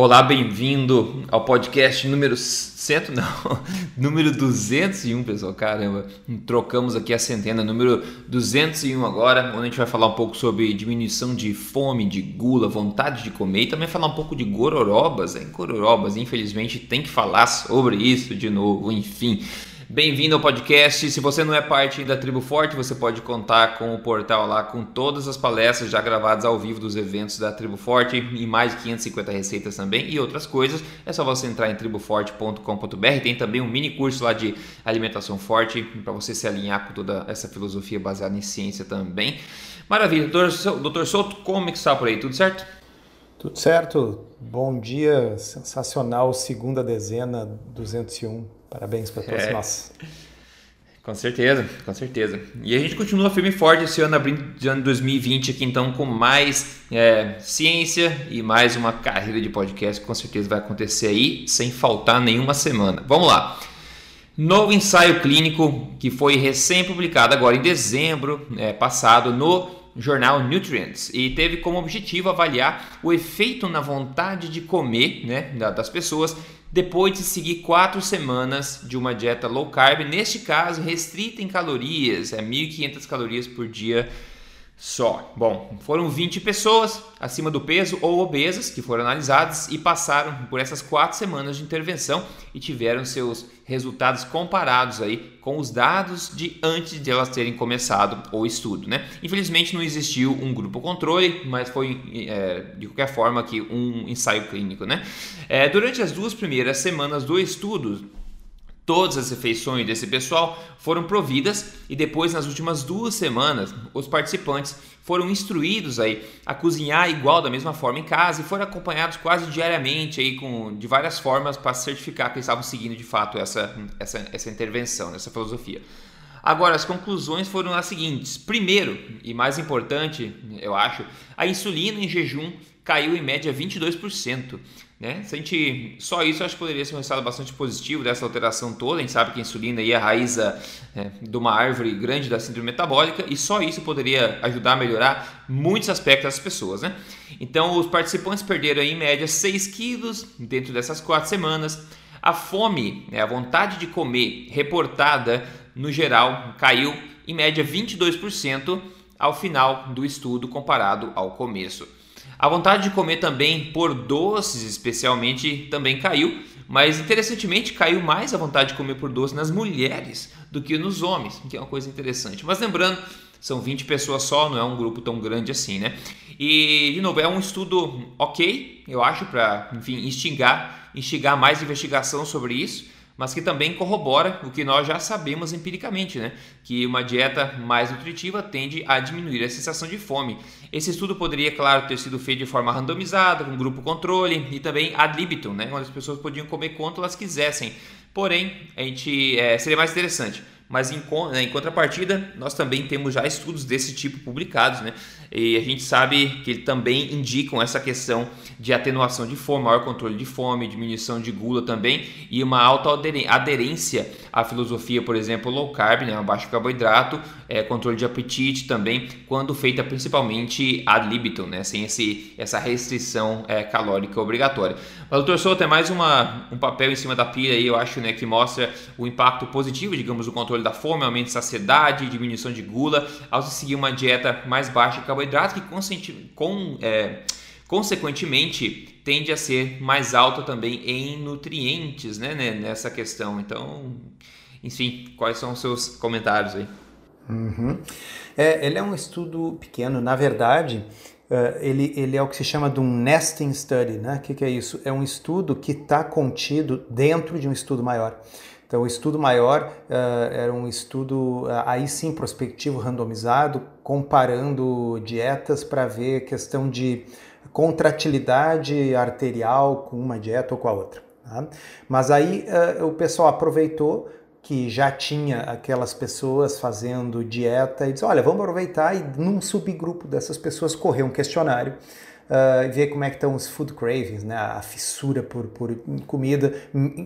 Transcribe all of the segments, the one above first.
Olá, bem-vindo ao podcast número 100, não, número 201, pessoal. Caramba, trocamos aqui a centena, número 201 agora, onde a gente vai falar um pouco sobre diminuição de fome, de gula, vontade de comer e também falar um pouco de gororobas, hein? Gororobas, infelizmente tem que falar sobre isso de novo, enfim. Bem-vindo ao podcast. Se você não é parte da Tribo Forte, você pode contar com o portal lá com todas as palestras já gravadas ao vivo dos eventos da Tribo Forte e mais de 550 receitas também e outras coisas. É só você entrar em triboforte.com.br. Tem também um mini curso lá de alimentação forte para você se alinhar com toda essa filosofia baseada em ciência também. Maravilha. Doutor, Souto, como é que está por aí? Tudo certo? Tudo certo. Bom dia. Sensacional. Segunda dezena 201. Parabéns para todos é. nós. Com certeza, com certeza. E a gente continua firme e forte esse ano, abrindo de ano 2020 aqui, então, com mais é, ciência e mais uma carreira de podcast que com certeza vai acontecer aí, sem faltar nenhuma semana. Vamos lá. Novo ensaio clínico que foi recém-publicado agora em dezembro é, passado no jornal Nutrients e teve como objetivo avaliar o efeito na vontade de comer né, das pessoas depois de seguir quatro semanas de uma dieta low carb, neste caso restrita em calorias, é 1.500 calorias por dia só. Bom, foram 20 pessoas acima do peso ou obesas que foram analisadas e passaram por essas quatro semanas de intervenção e tiveram seus resultados comparados aí com os dados de antes de elas terem começado o estudo, né? Infelizmente não existiu um grupo controle, mas foi é, de qualquer forma aqui um ensaio clínico, né? É, durante as duas primeiras semanas do estudo Todas as refeições desse pessoal foram providas e depois, nas últimas duas semanas, os participantes foram instruídos aí a cozinhar igual da mesma forma em casa e foram acompanhados quase diariamente aí com de várias formas para certificar que eles estavam seguindo de fato essa, essa, essa intervenção, essa filosofia. Agora, as conclusões foram as seguintes: primeiro e mais importante, eu acho, a insulina em jejum caiu em média 22%. Né? Se a gente, só isso acho que poderia ser um resultado bastante positivo dessa alteração toda. A gente sabe que a insulina é a raiz é, de uma árvore grande da síndrome metabólica e só isso poderia ajudar a melhorar muitos aspectos das pessoas. Né? Então, os participantes perderam em média 6 quilos dentro dessas quatro semanas. A fome, né, a vontade de comer reportada no geral caiu em média 22% ao final do estudo comparado ao começo. A vontade de comer também por doces, especialmente, também caiu, mas interessantemente caiu mais a vontade de comer por doce nas mulheres do que nos homens, que é uma coisa interessante. Mas lembrando, são 20 pessoas só, não é um grupo tão grande assim, né? E, de novo, é um estudo ok, eu acho, para, enfim, instigar, instigar mais investigação sobre isso mas que também corrobora o que nós já sabemos empiricamente, né? que uma dieta mais nutritiva tende a diminuir a sensação de fome. Esse estudo poderia, claro, ter sido feito de forma randomizada, com grupo controle e também ad libitum, né? onde as pessoas podiam comer quanto elas quisessem. Porém, a gente é, seria mais interessante mas em, né, em, contrapartida, nós também temos já estudos desse tipo publicados, né? E a gente sabe que também indicam essa questão de atenuação de fome, maior controle de fome, diminuição de gula também e uma alta aderência à filosofia, por exemplo, low carb, né, baixo carboidrato, é, controle de apetite também, quando feita principalmente ad libitum, né, sem esse, essa restrição é, calórica obrigatória. Mas, doutor Souto, é mais uma, um papel em cima da pia aí, eu acho, né, que mostra o impacto positivo, digamos, do controle da fome, aumento de saciedade, diminuição de gula, ao se seguir uma dieta mais baixa em carboidrato, que com, é, consequentemente tende a ser mais alta também em nutrientes, né, né, nessa questão. Então, enfim, quais são os seus comentários aí? Uhum. É, ele é um estudo pequeno, na verdade, uh, ele, ele é o que se chama de um nesting study, né? O que, que é isso? É um estudo que está contido dentro de um estudo maior. Então, o estudo maior uh, era um estudo, uh, aí sim, prospectivo, randomizado, comparando dietas para ver questão de contratilidade arterial com uma dieta ou com a outra. Tá? Mas aí uh, o pessoal aproveitou que já tinha aquelas pessoas fazendo dieta e disse: olha, vamos aproveitar e num subgrupo dessas pessoas correr um questionário uh, ver como é que estão os food cravings, né? a fissura por, por comida,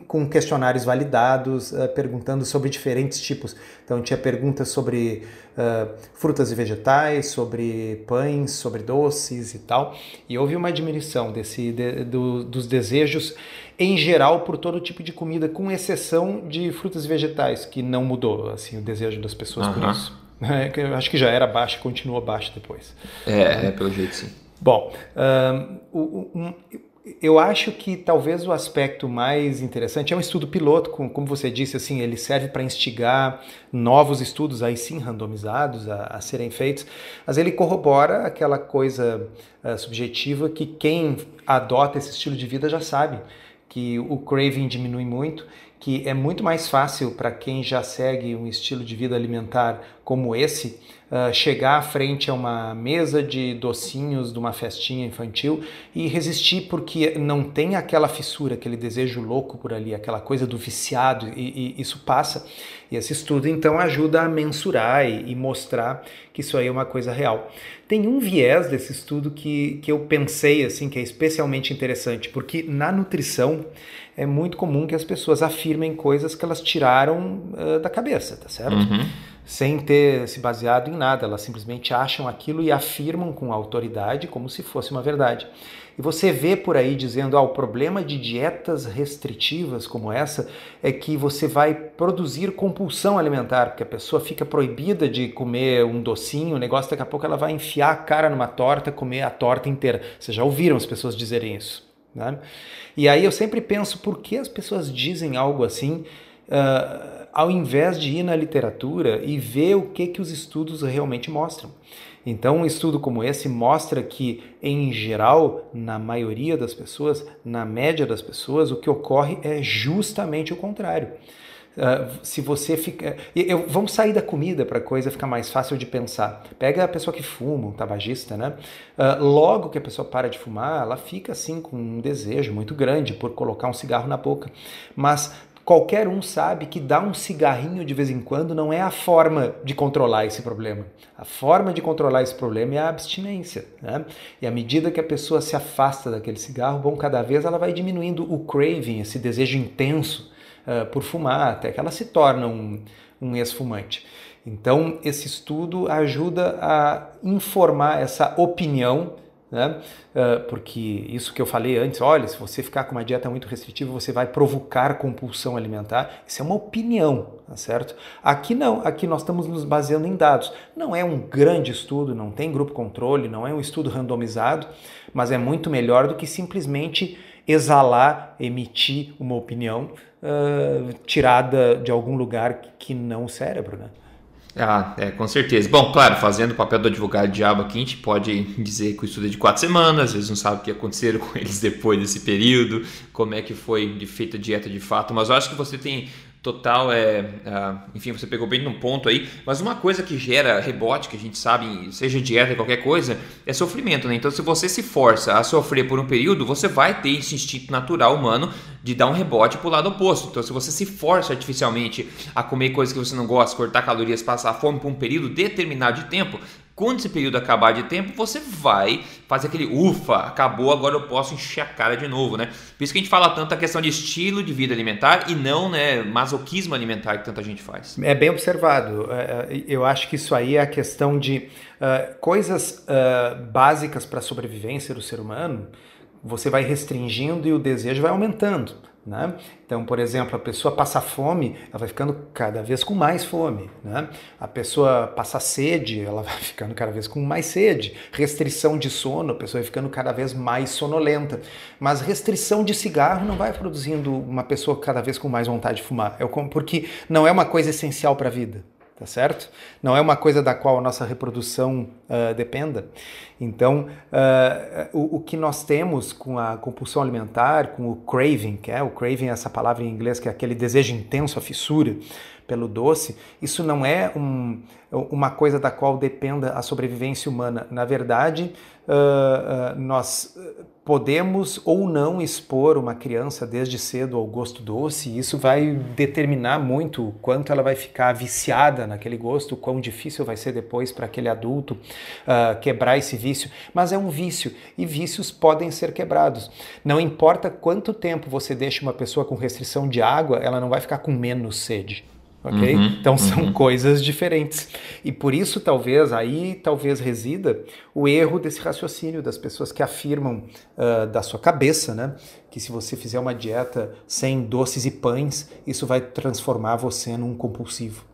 com questionários validados, uh, perguntando sobre diferentes tipos. Então tinha perguntas sobre uh, frutas e vegetais, sobre pães, sobre doces e tal. E houve uma diminuição desse, de, do, dos desejos em geral por todo tipo de comida, com exceção de frutas e vegetais, que não mudou assim o desejo das pessoas por isso. É, eu acho que já era baixo e continua baixo depois. É, é pelo jeito sim. Bom, um, eu acho que talvez o aspecto mais interessante é um estudo piloto, como você disse, assim, ele serve para instigar novos estudos, aí sim randomizados, a, a serem feitos, mas ele corrobora aquela coisa uh, subjetiva que quem adota esse estilo de vida já sabe, que o craving diminui muito, que é muito mais fácil para quem já segue um estilo de vida alimentar como esse uh, chegar à frente a uma mesa de docinhos de uma festinha infantil e resistir porque não tem aquela fissura, aquele desejo louco por ali, aquela coisa do viciado e, e isso passa. E esse estudo então ajuda a mensurar e, e, mostrar que isso aí é uma coisa real. Tem um viés desse estudo que, que eu pensei assim que é especialmente interessante, porque na nutrição é muito comum que as pessoas afirmem coisas que elas tiraram uh, da cabeça, tá certo? Uhum sem ter se baseado em nada, elas simplesmente acham aquilo e afirmam com autoridade como se fosse uma verdade. E você vê por aí dizendo: ah, o problema de dietas restritivas como essa é que você vai produzir compulsão alimentar, porque a pessoa fica proibida de comer um docinho, o negócio daqui a pouco ela vai enfiar a cara numa torta, comer a torta inteira. Vocês já ouviram as pessoas dizerem isso? Né? E aí eu sempre penso: por que as pessoas dizem algo assim? Uh, ao invés de ir na literatura e ver o que, que os estudos realmente mostram. Então, um estudo como esse mostra que, em geral, na maioria das pessoas, na média das pessoas, o que ocorre é justamente o contrário. Uh, se você fica. Eu, vamos sair da comida para a coisa ficar mais fácil de pensar. Pega a pessoa que fuma, um tabagista, né? Uh, logo que a pessoa para de fumar, ela fica assim com um desejo muito grande por colocar um cigarro na boca. Mas Qualquer um sabe que dar um cigarrinho de vez em quando não é a forma de controlar esse problema. A forma de controlar esse problema é a abstinência. Né? E à medida que a pessoa se afasta daquele cigarro, bom, cada vez ela vai diminuindo o craving, esse desejo intenso uh, por fumar, até que ela se torna um, um ex-fumante. Então, esse estudo ajuda a informar essa opinião né? Uh, porque isso que eu falei antes, olha, se você ficar com uma dieta muito restritiva, você vai provocar compulsão alimentar. Isso é uma opinião, tá certo? Aqui não, aqui nós estamos nos baseando em dados. Não é um grande estudo, não tem grupo controle, não é um estudo randomizado, mas é muito melhor do que simplesmente exalar, emitir uma opinião uh, tirada de algum lugar que não o cérebro, né? Ah, é, com certeza. Bom, claro, fazendo o papel do advogado diabo aqui, a gente pode dizer que o estudo é de quatro semanas, às vezes não sabe o que aconteceu com eles depois desse período, como é que foi feita a dieta de fato, mas eu acho que você tem total é, uh, enfim, você pegou bem num ponto aí, mas uma coisa que gera rebote, que a gente sabe, seja dieta, qualquer coisa, é sofrimento, né? Então, se você se força a sofrer por um período, você vai ter esse instinto natural humano de dar um rebote para o lado oposto. Então, se você se força artificialmente a comer coisas que você não gosta, cortar calorias, passar fome por um período determinado de tempo, quando esse período acabar de tempo, você vai fazer aquele ufa, acabou, agora eu posso encher a cara de novo, né? Por isso que a gente fala tanto a questão de estilo de vida alimentar e não, né, masoquismo alimentar que tanta gente faz. É bem observado. É, é, eu acho que isso aí é a questão de uh, coisas uh, básicas para a sobrevivência do ser humano, você vai restringindo e o desejo vai aumentando. Né? Então, por exemplo, a pessoa passa fome, ela vai ficando cada vez com mais fome. Né? A pessoa passa sede, ela vai ficando cada vez com mais sede. Restrição de sono, a pessoa vai ficando cada vez mais sonolenta. Mas restrição de cigarro não vai produzindo uma pessoa cada vez com mais vontade de fumar, é porque não é uma coisa essencial para a vida tá certo? Não é uma coisa da qual a nossa reprodução uh, dependa. Então, uh, o, o, que nós temos com a compulsão alimentar, com o craving, que é o craving, essa palavra em inglês que é aquele desejo intenso, a fissura pelo doce, isso não é um, uma coisa da qual dependa a sobrevivência humana. Na verdade, uh, uh, nós podemos ou não expor uma criança desde cedo ao gosto doce, e isso vai determinar muito o quanto ela vai ficar viciada naquele gosto, quão difícil vai ser depois para aquele adulto uh, quebrar esse vício. Mas é um vício e vícios podem ser quebrados. Não importa quanto tempo você deixa uma pessoa com restrição de água, ela não vai ficar com menos sede ok? Uhum, então são uhum. coisas diferentes. E por isso, talvez, aí talvez resida o erro desse raciocínio das pessoas que afirmam uh, da sua cabeça, né? Que se você fizer uma dieta sem doces e pães, isso vai transformar você num compulsivo.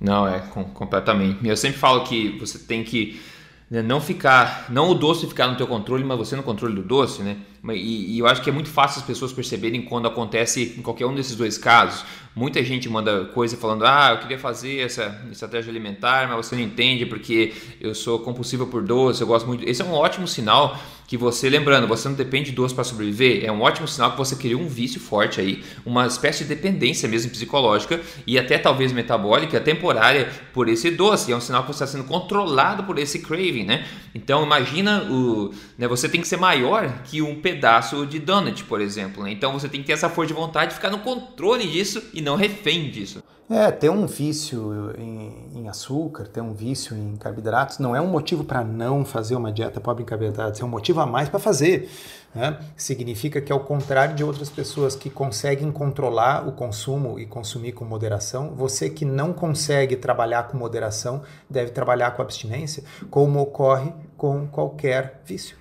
Não, é com, completamente. Eu sempre falo que você tem que né, não ficar, não o doce ficar no teu controle, mas você no controle do doce, né? E, e, eu acho que é muito fácil as pessoas perceberem quando acontece em qualquer um desses dois casos. Muita gente manda coisa falando: ah, eu queria fazer essa estratégia alimentar, mas você não entende porque eu sou compulsiva por doce, eu gosto muito. Esse é um ótimo sinal que você, lembrando, você não depende de doce para sobreviver, é um ótimo sinal que você criou um vício forte aí, uma espécie de dependência mesmo psicológica e até talvez metabólica temporária por esse doce. É um sinal que você está sendo controlado por esse craving, né? Então imagina o, né, você tem que ser maior que um pedaço de donut, por exemplo. Né? Então você tem que ter essa força de vontade de ficar no controle disso e não refém disso. É, ter um vício em, em, açúcar, ter um vício em carboidratos não é um motivo para não fazer uma dieta pobre em carboidratos, é um motivo a mais para fazer. Né? Significa que, ao contrário de outras pessoas que conseguem controlar o consumo e consumir com moderação, você que não consegue trabalhar com moderação deve trabalhar com abstinência, como ocorre com qualquer vício.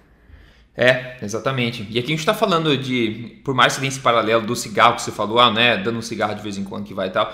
É, exatamente. E aqui a gente está falando de, por mais que tenha esse paralelo do cigarro que você falou, ah, né, dando um cigarro de vez em quando que vai e tal,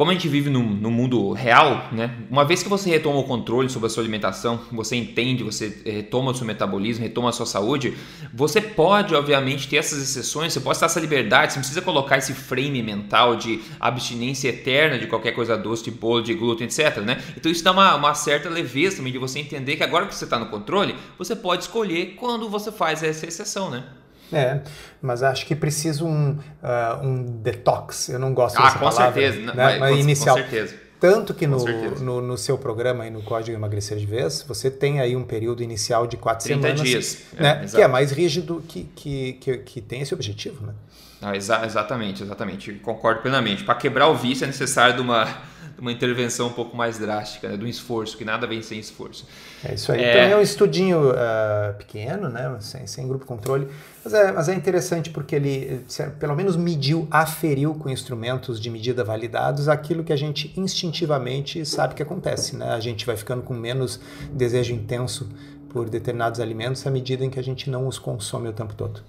como a gente vive no, no, mundo real, né? Uma vez que você retoma o controle sobre a sua alimentação, você entende, você eh, retoma o seu metabolismo, retoma a sua saúde, você pode, obviamente, ter essas exceções, você pode ter essa liberdade, você não precisa colocar esse frame mental de abstinência eterna de qualquer coisa doce, de bolo, de glúten, etc. Né? Então isso dá uma, uma certa leveza também de você entender que agora que você está no controle, você pode escolher quando você faz essa exceção, né? É, mas acho que precisa um, uh, um detox. Eu não gosto ah, dessa palavra. Ah, com certeza. Né? Mas, inicial. Com certeza. Tanto que no, no, no, seu programa e no Código Emagrecer de Vez, você tem aí um período inicial de quatro 30 semanas. dias. Né? É, que é mais rígido, que, que, que, que tem esse objetivo, né? Ah, exa exatamente, exatamente. Concordo plenamente. Para quebrar o vício é necessário de uma uma intervenção um pouco mais drástica, né? de um esforço, que nada vem sem esforço. É isso aí. É... Então é um estudinho uh, pequeno, né? sem, sem grupo controle, mas é, mas é interessante porque ele, pelo menos, mediu, aferiu com instrumentos de medida validados aquilo que a gente instintivamente sabe que acontece. Né? A gente vai ficando com menos desejo intenso por determinados alimentos à medida em que a gente não os consome o tempo todo.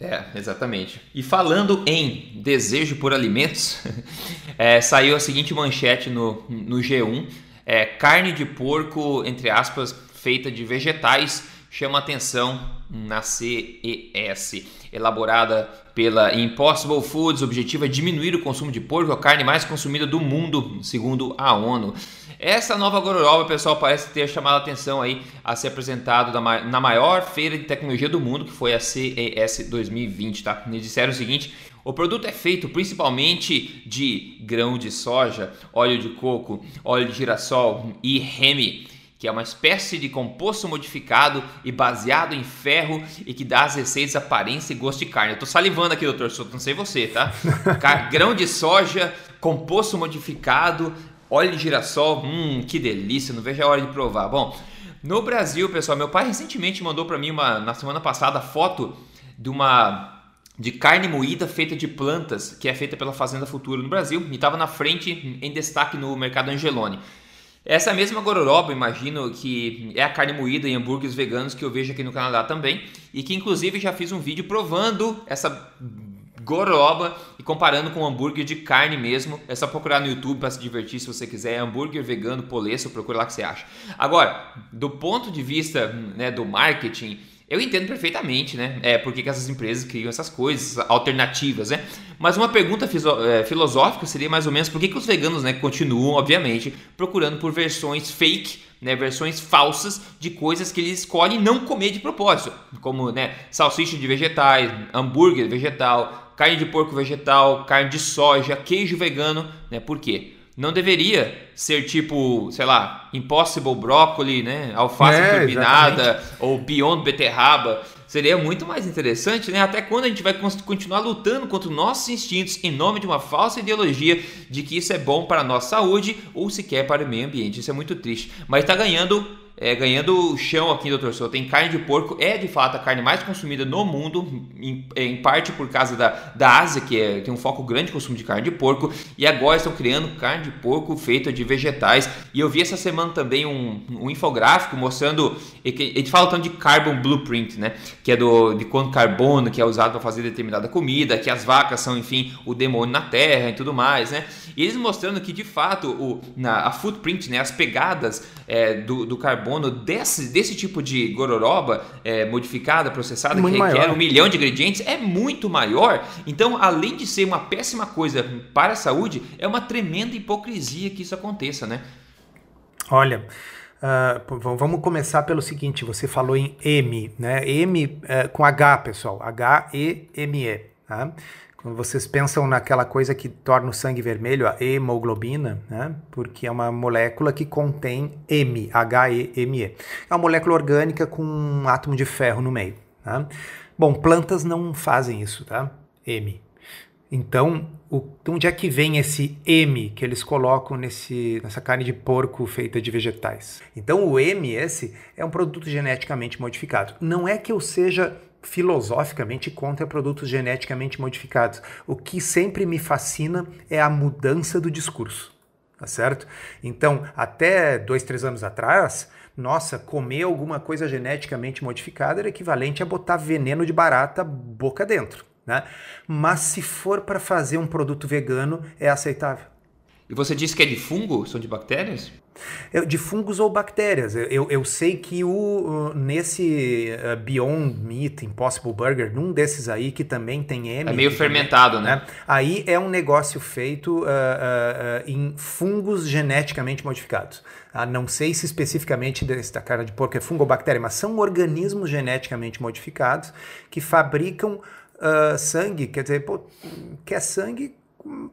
É, exatamente. E falando em desejo por alimentos, é, saiu a seguinte manchete no, no G1: é, carne de porco, entre aspas, feita de vegetais, chama atenção na CES. Elaborada pela Impossible Foods, o objetivo é diminuir o consumo de porco, a carne mais consumida do mundo, segundo a ONU. Essa nova gororoba, pessoal, parece ter chamado a atenção aí a ser apresentado na maior feira de tecnologia do mundo, que foi a CES 2020, tá? Eles disseram o seguinte: o produto é feito principalmente de grão de soja, óleo de coco, óleo de girassol e reme que é uma espécie de composto modificado e baseado em ferro e que dá às receitas aparência e gosto de carne. Eu tô salivando aqui, doutor Souto, não sei você, tá? Grão de soja, composto modificado, óleo de girassol, hum, que delícia, não vejo a hora de provar. Bom, no Brasil, pessoal, meu pai recentemente mandou para mim uma, na semana passada foto de uma de carne moída feita de plantas, que é feita pela Fazenda Futura no Brasil, e estava na frente em destaque no mercado Angelone. Essa mesma gororoba, imagino que é a carne moída em hambúrgueres veganos que eu vejo aqui no Canadá também, e que inclusive já fiz um vídeo provando essa gororoba e comparando com hambúrguer de carne mesmo. É só procurar no YouTube para se divertir se você quiser. É hambúrguer vegano polesso, procura lá que você acha. Agora, do ponto de vista né, do marketing, Eu entendo perfeitamente, né? É porque que essas empresas criam essas coisas alternativas, né? Mas uma pergunta é, filosófica seria mais ou menos por que, que os veganos, né, continuam, obviamente, procurando por versões fake, né, versões falsas de coisas que eles escolhem não comer de propósito, como, né, salsicha de vegetais, hambúrguer vegetal, carne de porco vegetal, carne de soja, queijo vegano, né? Por quê? Não deveria ser tipo, sei lá, Impossible Broccoli, né? Alface é, turbinada ou Beyond Beterraba. Seria muito mais interessante, né? Até quando a gente vai continuar lutando contra nossos instintos em nome de uma falsa ideologia de que isso é bom para a nossa saúde ou sequer para o meio ambiente. Isso é muito triste. Mas está ganhando é, ganhando chão aqui, doutor Souza. Tem carne de porco, é de fato a carne mais consumida no mundo, em, em parte por causa da, da Ásia, que é, tem um foco grande de consumo de carne de porco, e agora estão criando carne de porco feita de vegetais. E eu vi essa semana também um, um infográfico mostrando, ele fala tanto de carbon blueprint, né? Que é do, de quanto carbono que é usado para fazer determinada comida, que as vacas são, enfim, o demônio na terra e tudo mais, né? E eles mostrando que de fato o, na, a footprint, né, as pegadas é, do, do carbono carbono desse, desse tipo de gororoba é, modificada, processada, muito que requer maior. um milhão de ingredientes, é muito maior. Então, além de ser uma péssima coisa para a saúde, é uma tremenda hipocrisia que isso aconteça, né? Olha, uh, vamos começar pelo seguinte: você falou em M, né? M uh, com H, pessoal, H-E-M-E. Tá? Quando vocês pensam naquela coisa que torna o sangue vermelho, a hemoglobina, né? porque é uma molécula que contém M, H-E-M-E. É uma molécula orgânica com um átomo de ferro no meio. Tá? Bom, plantas não fazem isso, tá? M. Então, o, onde é que vem esse M que eles colocam nesse, nessa carne de porco feita de vegetais? Então, o M, esse, é um produto geneticamente modificado. Não é que eu seja filosoficamente contra produtos geneticamente modificados. O que sempre me fascina é a mudança do discurso, tá certo? Então, até dois, três anos atrás, nossa, comer alguma coisa geneticamente modificada era equivalente a botar veneno de barata boca dentro, né? Mas se for para fazer um produto vegano, é aceitável. E você disse que é de fungo? São de bactérias? de fungos ou bactérias. Eu, eu sei que o, nesse uh, Beyond Meat Impossible Burger, num desses aí que também tem M. É meio fermentado, também, né? né? Aí é um negócio feito uh, uh, em fungos geneticamente modificados. Ah, não sei se especificamente desta carne de porco é fungo ou bactéria, mas são organismos geneticamente modificados que fabricam sangue. Quer dizer, pô, quer sangue,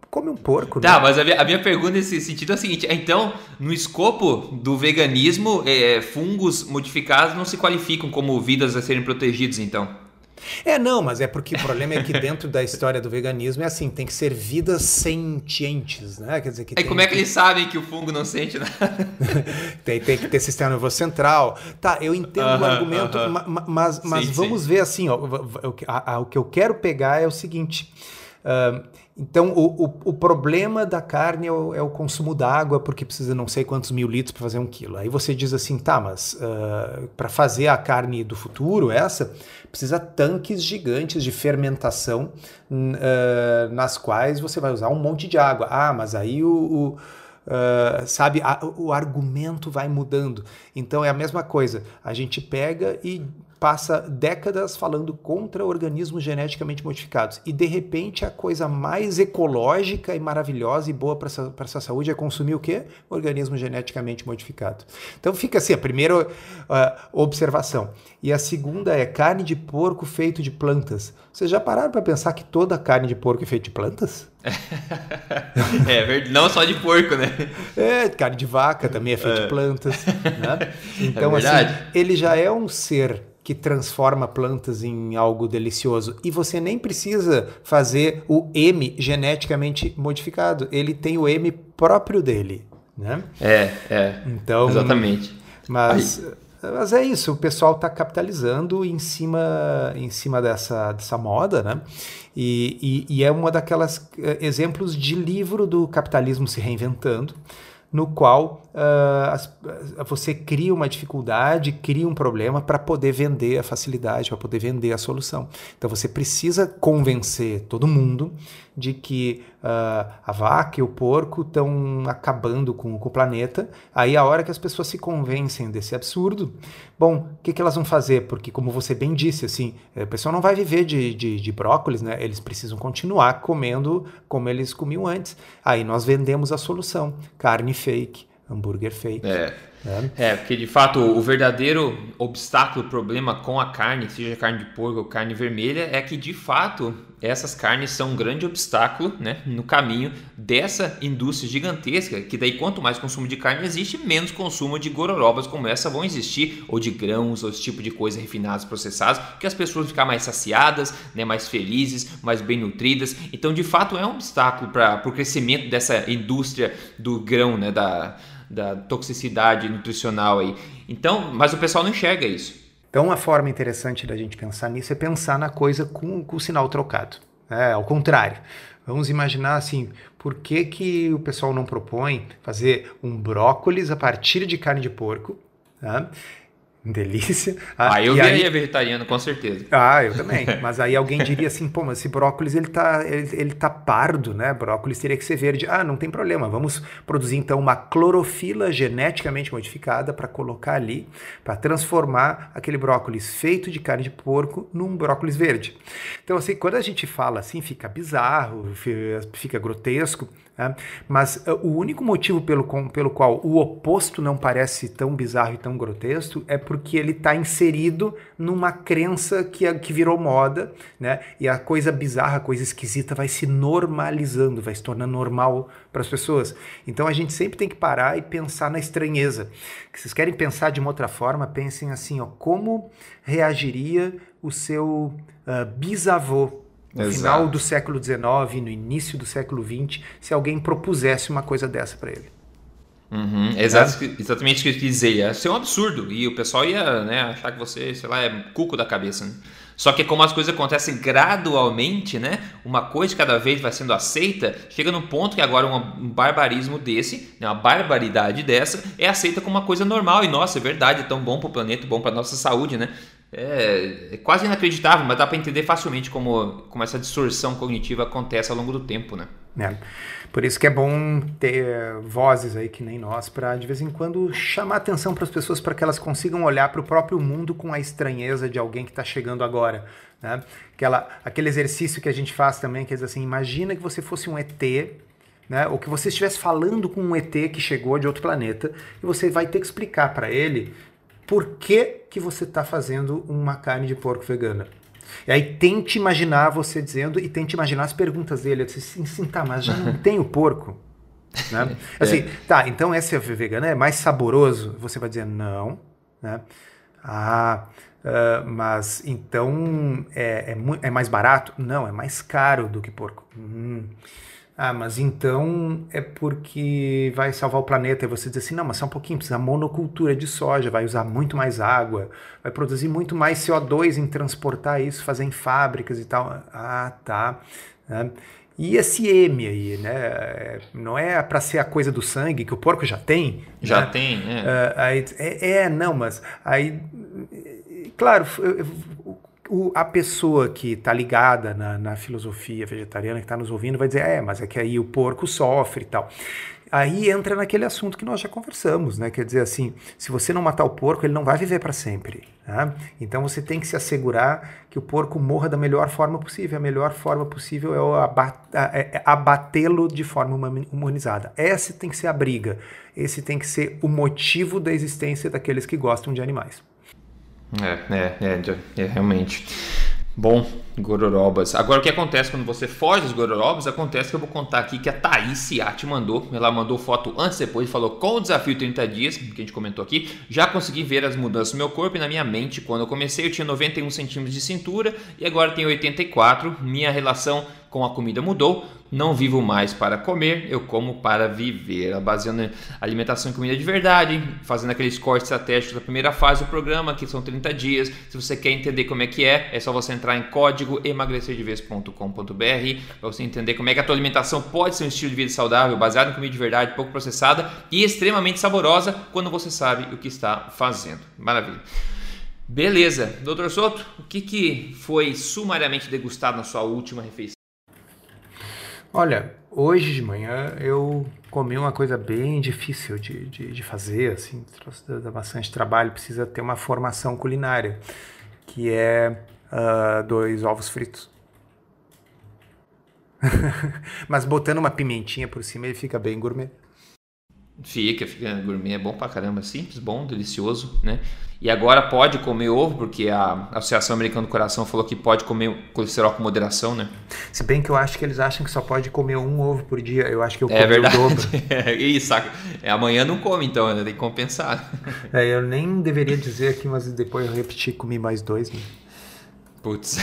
come um porco. Tá, né? mas a minha, a minha, pergunta nesse sentido é a seguinte: então, no escopo do veganismo, é, fungos modificados não se qualificam como vidas a serem protegidos, então? É, não, mas é porque o problema é que dentro da história do veganismo é assim, tem que ser vidas sentientes, né? Quer dizer que. E como é que eles sabem que o fungo não sente nada? tem, tem que ter sistema nervoso central. Tá, eu entendo uh -huh, o argumento, uh -huh. mas, mas sim, vamos sim. ver assim, ó, o, a, a, o que eu quero pegar é o seguinte. Uh, então, o, o, o, problema da carne é o, é o consumo d'água, porque precisa não sei quantos mil litros para fazer um quilo. Aí você diz assim, tá, mas uh, para fazer a carne do futuro, essa, precisa tanques gigantes de fermentação, uh, nas quais você vai usar um monte de água. Ah, mas aí o, Uh, sabe, a, o argumento vai mudando. Então é a mesma coisa. A gente pega e passa décadas falando contra organismos geneticamente modificados. E de repente a coisa mais ecológica e maravilhosa e boa para a sua saúde é consumir o quê? Organismo geneticamente modificado. Então fica assim, a primeira uh, observação. E a segunda é carne de porco feito de plantas. Vocês já pararam para pensar que toda carne de porco é feita de plantas? é, não só de porco, né? É, carne de vaca também é feita é. de plantas. Né? Então, é assim, ele já é um ser que transforma plantas em algo delicioso. E você nem precisa fazer o M geneticamente modificado. Ele tem o M próprio dele. Né? É, é. Então, Exatamente. Mas. Mas é isso, o pessoal está capitalizando em cima, em cima dessa, dessa moda, né? E, e, e é uma daquelas uh, exemplos de livro do capitalismo se reinventando, no qual uh, as, você cria uma dificuldade, cria um problema para poder vender a facilidade, para poder vender a solução. Então você precisa convencer todo mundo de que uh, a vaca e o porco estão acabando com, com, o planeta. Aí a hora que as pessoas se convencem desse absurdo, bom, o que, que elas vão fazer? Porque como você bem disse, assim, eh, o pessoal não vai viver de, de, de brócolis, né? Eles precisam continuar comendo como eles comiam antes. Aí nós vendemos a solução, carne fake, hambúrguer fake. É. É. porque de fato o verdadeiro obstáculo, problema com a carne, seja carne de porco ou carne vermelha, é que de fato essas carnes são um grande obstáculo né, no caminho dessa indústria gigantesca, que daí quanto mais consumo de carne existe, menos consumo de gororobas como essa vão existir, ou de grãos, ou esse tipo de coisa refinadas, processadas, que as pessoas vão ficar mais saciadas, né, mais felizes, mais bem nutridas. Então, de fato, é um obstáculo para o crescimento dessa indústria do grão, né, da da toxicidade nutricional aí. Então, mas o pessoal não enxerga isso. Então, uma forma interessante da gente pensar nisso é pensar na coisa com, com o sinal trocado. É, ao contrário. Vamos imaginar assim, por que, que o pessoal não propõe fazer um brócolis a partir de carne de porco? Tá? delícia. Ah, ah eu viraria aí... vegetariano, com certeza. Ah, eu também. mas aí alguém diria assim, pô, mas esse brócolis ele tá, ele, ele tá pardo, né? Brócolis teria que ser verde. Ah, não tem problema. Vamos produzir então uma clorofila geneticamente modificada para colocar ali, para transformar aquele brócolis feito de carne de porco num brócolis verde. Então, assim, quando a gente fala assim, fica bizarro, fica grotesco, né? Mas uh, o único motivo pelo, com, pelo qual o oposto não parece tão bizarro e tão grotesco é porque ele está inserido numa crença que, que virou moda, né? E a coisa bizarra, a coisa esquisita vai se normalizando, vai se tornando normal para as pessoas. Então a gente sempre tem que parar e pensar na estranheza. Se vocês querem pensar de uma outra forma, pensem assim, ó, como reagiria o seu uh, bisavô no Exato. final do século XIX, no início do século XX, se alguém propusesse uma coisa dessa para ele. Uhum, exato, é? exatamente o que eu quis dizer. Ia ser um absurdo. E o pessoal ia né, achar que você, sei lá, é cuco da cabeça. Né? Só que como as coisas acontecem gradualmente, né? Uma coisa cada vez vai sendo aceita, chega num ponto que agora um barbarismo desse, né, uma barbaridade dessa, é aceita como uma coisa normal. E nossa, é verdade, é tão bom para o planeta, bom para nossa saúde, né? É, é, quase inacreditável, mas dá para entender facilmente como, como essa distorção cognitiva acontece ao longo do tempo, né? É. Por isso que é bom ter vozes aí que nem nós para de vez em quando chamar atenção para as pessoas para que elas consigam olhar para o próprio mundo com a estranheza de alguém que está chegando agora, né? Aquela, aquele exercício que a gente faz também, que é assim, imagina que você fosse um ET né? ou que você estivesse falando com um ET que chegou de outro planeta e você vai ter que explicar para ele por que, que você está fazendo uma carne de porco vegana. E aí tente imaginar você dizendo e tente imaginar as perguntas dele. Eu disse assim, sim, tá, mas já não tem o porco. Né? Assim, é. tá, então esse é vegano é mais saboroso? Você vai dizer não, né? Ah, uh, mas então é, é, é, mais barato? Não, é mais caro do que porco. Hum. Ah, mas então é porque vai salvar o planeta. E você diz assim, não, mas só um pouquinho, precisa monocultura de soja, vai usar muito mais água, vai produzir muito mais CO2 em transportar isso, fazer em fábricas e tal. Ah, tá. É. E esse M aí, né? É, não é para ser a coisa do sangue que o porco já tem? Já né? tem, é. Aí, é. é. não, mas aí, claro, o, a pessoa que está ligada na, na, filosofia vegetariana, que está nos ouvindo, vai dizer: é, mas é que aí o porco sofre e tal. Aí entra naquele assunto que nós já conversamos, né? Quer dizer assim, se você não matar o porco, ele não vai viver para sempre. Né? Então você tem que se assegurar que o porco morra da melhor forma possível. A melhor forma possível é, é, é abatê-lo de forma humanizada. Essa tem que ser a briga. Esse tem que ser o motivo da existência daqueles que gostam de animais. É, é, é, é, realmente. Bom, gororobas. Agora, o que acontece quando você foge dos gororobas? Acontece que eu vou contar aqui que a Thaís Ciati mandou. Ela mandou foto antes e depois falou com o desafio 30 dias, que a gente comentou aqui. Já consegui ver as mudanças no meu corpo e na minha mente. Quando eu comecei, eu tinha 91 centímetros de cintura e agora tenho 84. Minha relação com a comida mudou. Não vivo mais para comer, eu como para viver. Baseando alimentação em comida de verdade, fazendo aqueles cortes estratégicos da primeira fase do programa, que são 30 dias. Se você quer entender como é que é, é só você entrar em código emagrecerdeves.com.br para você entender como é que a tua alimentação pode ser um estilo de vida saudável, baseado em comida de verdade, pouco processada e extremamente saborosa quando você sabe o que está fazendo. Maravilha. Beleza, doutor Soto, o que, que foi sumariamente degustado na sua última refeição? Olha, hoje de manhã eu comi uma coisa bem difícil de, de, de fazer, assim, dá bastante trabalho, precisa ter uma formação culinária, que é uh, dois ovos fritos. Mas botando uma pimentinha por cima ele fica bem gourmet. Fica, fica gourmet, é bom pra caramba, simples, bom, delicioso, né? E agora pode comer ovo, porque a Associação Americana do Coração falou que pode comer colesterol com moderação, né? Se bem que eu acho que eles acham que só pode comer um ovo por dia, eu acho que eu é comi verdade. o dobro. É, isso, é, amanhã não come então, né? tem que compensar. É, eu nem deveria dizer aqui, mas depois eu repeti comi mais dois, né? Putz,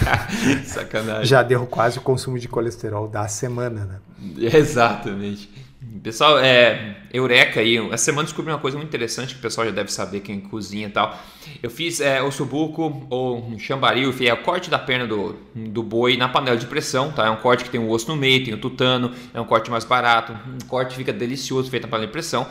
sacanagem. Já deu quase o consumo de colesterol da semana, né? Exatamente. Pessoal, é, Eureka aí, essa semana descobri uma coisa muito interessante que o pessoal já deve saber quem cozinha e tal. Eu fiz é, ossobuco ou chambaril, enfim, é o corte da perna do, do boi na panela de pressão, tá? É um corte que tem o osso no meio, tem o tutano, é um corte mais barato, um corte que fica delicioso feito na panela de pressão.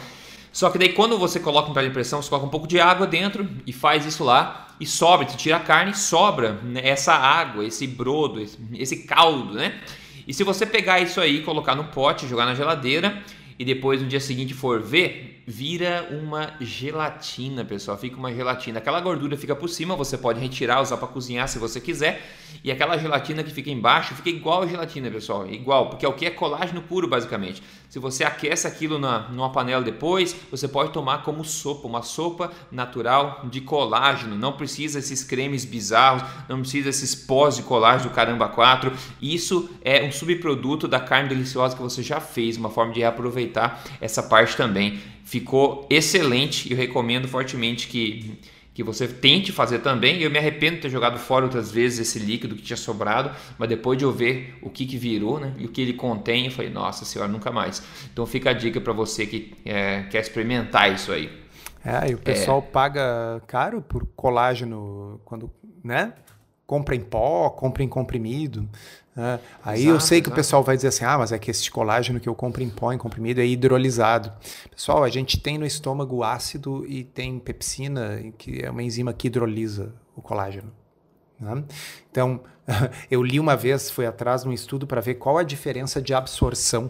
Só que daí quando você coloca na panela de pressão, você coloca um pouco de água dentro e faz isso lá e sobra, você tira a carne e sobra né, essa água, esse brodo, esse, esse caldo, né? E se você pegar isso aí, colocar no pote, jogar na geladeira e depois no dia seguinte for ver, vira uma gelatina, pessoal. Fica uma gelatina. Aquela gordura fica por cima, você pode retirar, usar para cozinhar se você quiser. E aquela gelatina que fica embaixo fica igual a gelatina, pessoal. Igual, porque é o que é colágeno puro, basicamente. Se você aquece aquilo na, numa panela depois, você pode tomar como sopa, uma sopa natural de colágeno. Não precisa esses cremes bizarros, não precisa esses pós de colágeno do caramba 4. Isso é um subproduto da carne deliciosa que você já fez, uma forma de reaproveitar essa parte também. Ficou excelente e eu recomendo fortemente que que você tente fazer também. Eu me arrependo de ter jogado fora outras vezes esse líquido que tinha sobrado, mas depois de eu ver o que, que virou né, e o que ele contém, eu falei, nossa senhora, nunca mais. Então fica a dica para você que é, quer experimentar isso aí. É, e o pessoal é... paga caro por colágeno quando, né? Compra em pó, compra em comprimido. É, aí exato, eu sei que exato. o pessoal vai dizer assim: ah, mas é que esse colágeno que eu compro em pó, em comprimido, é hidrolisado. Pessoal, a gente tem no estômago ácido e tem pepsina, que é uma enzima que hidrolisa o colágeno. Né? Então, eu li uma vez, fui atrás de um estudo para ver qual a diferença de absorção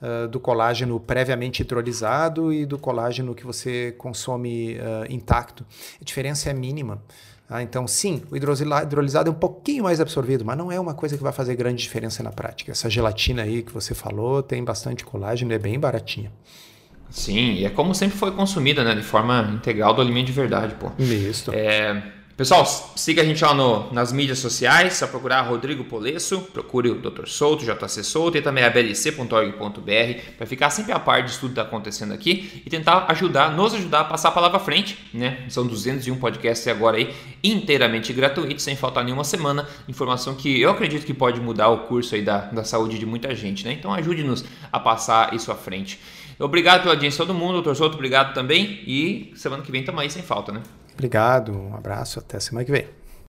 uh, do colágeno previamente hidrolisado e do colágeno que você consome uh, intacto. A diferença é mínima. Ah, então, sim, o hidrolisado é um pouquinho mais absorvido, mas não é uma coisa que vai fazer grande diferença na prática. Essa gelatina aí que você falou tem bastante colágeno, é bem baratinha. Sim, e é como sempre foi consumida, né? De forma integral do alimento de verdade, pô. Isso. É, Pessoal, siga a gente lá no, nas mídias sociais, só procurar Rodrigo Polesso, procure o Dr. Souto, JC Souto e também a blc.org.br para ficar sempre a par de tudo que está acontecendo aqui e tentar ajudar, nos ajudar a passar a palavra à frente, né? São 201 podcasts agora aí, inteiramente gratuitos, sem faltar nenhuma semana, informação que eu acredito que pode mudar o curso aí da, da saúde de muita gente, né? Então ajude-nos a passar isso à frente. Obrigado pela audiência todo mundo, Dr. Souto, obrigado também e semana que vem estamos aí sem falta, né? Obrigado, um abraço, até semana que vem.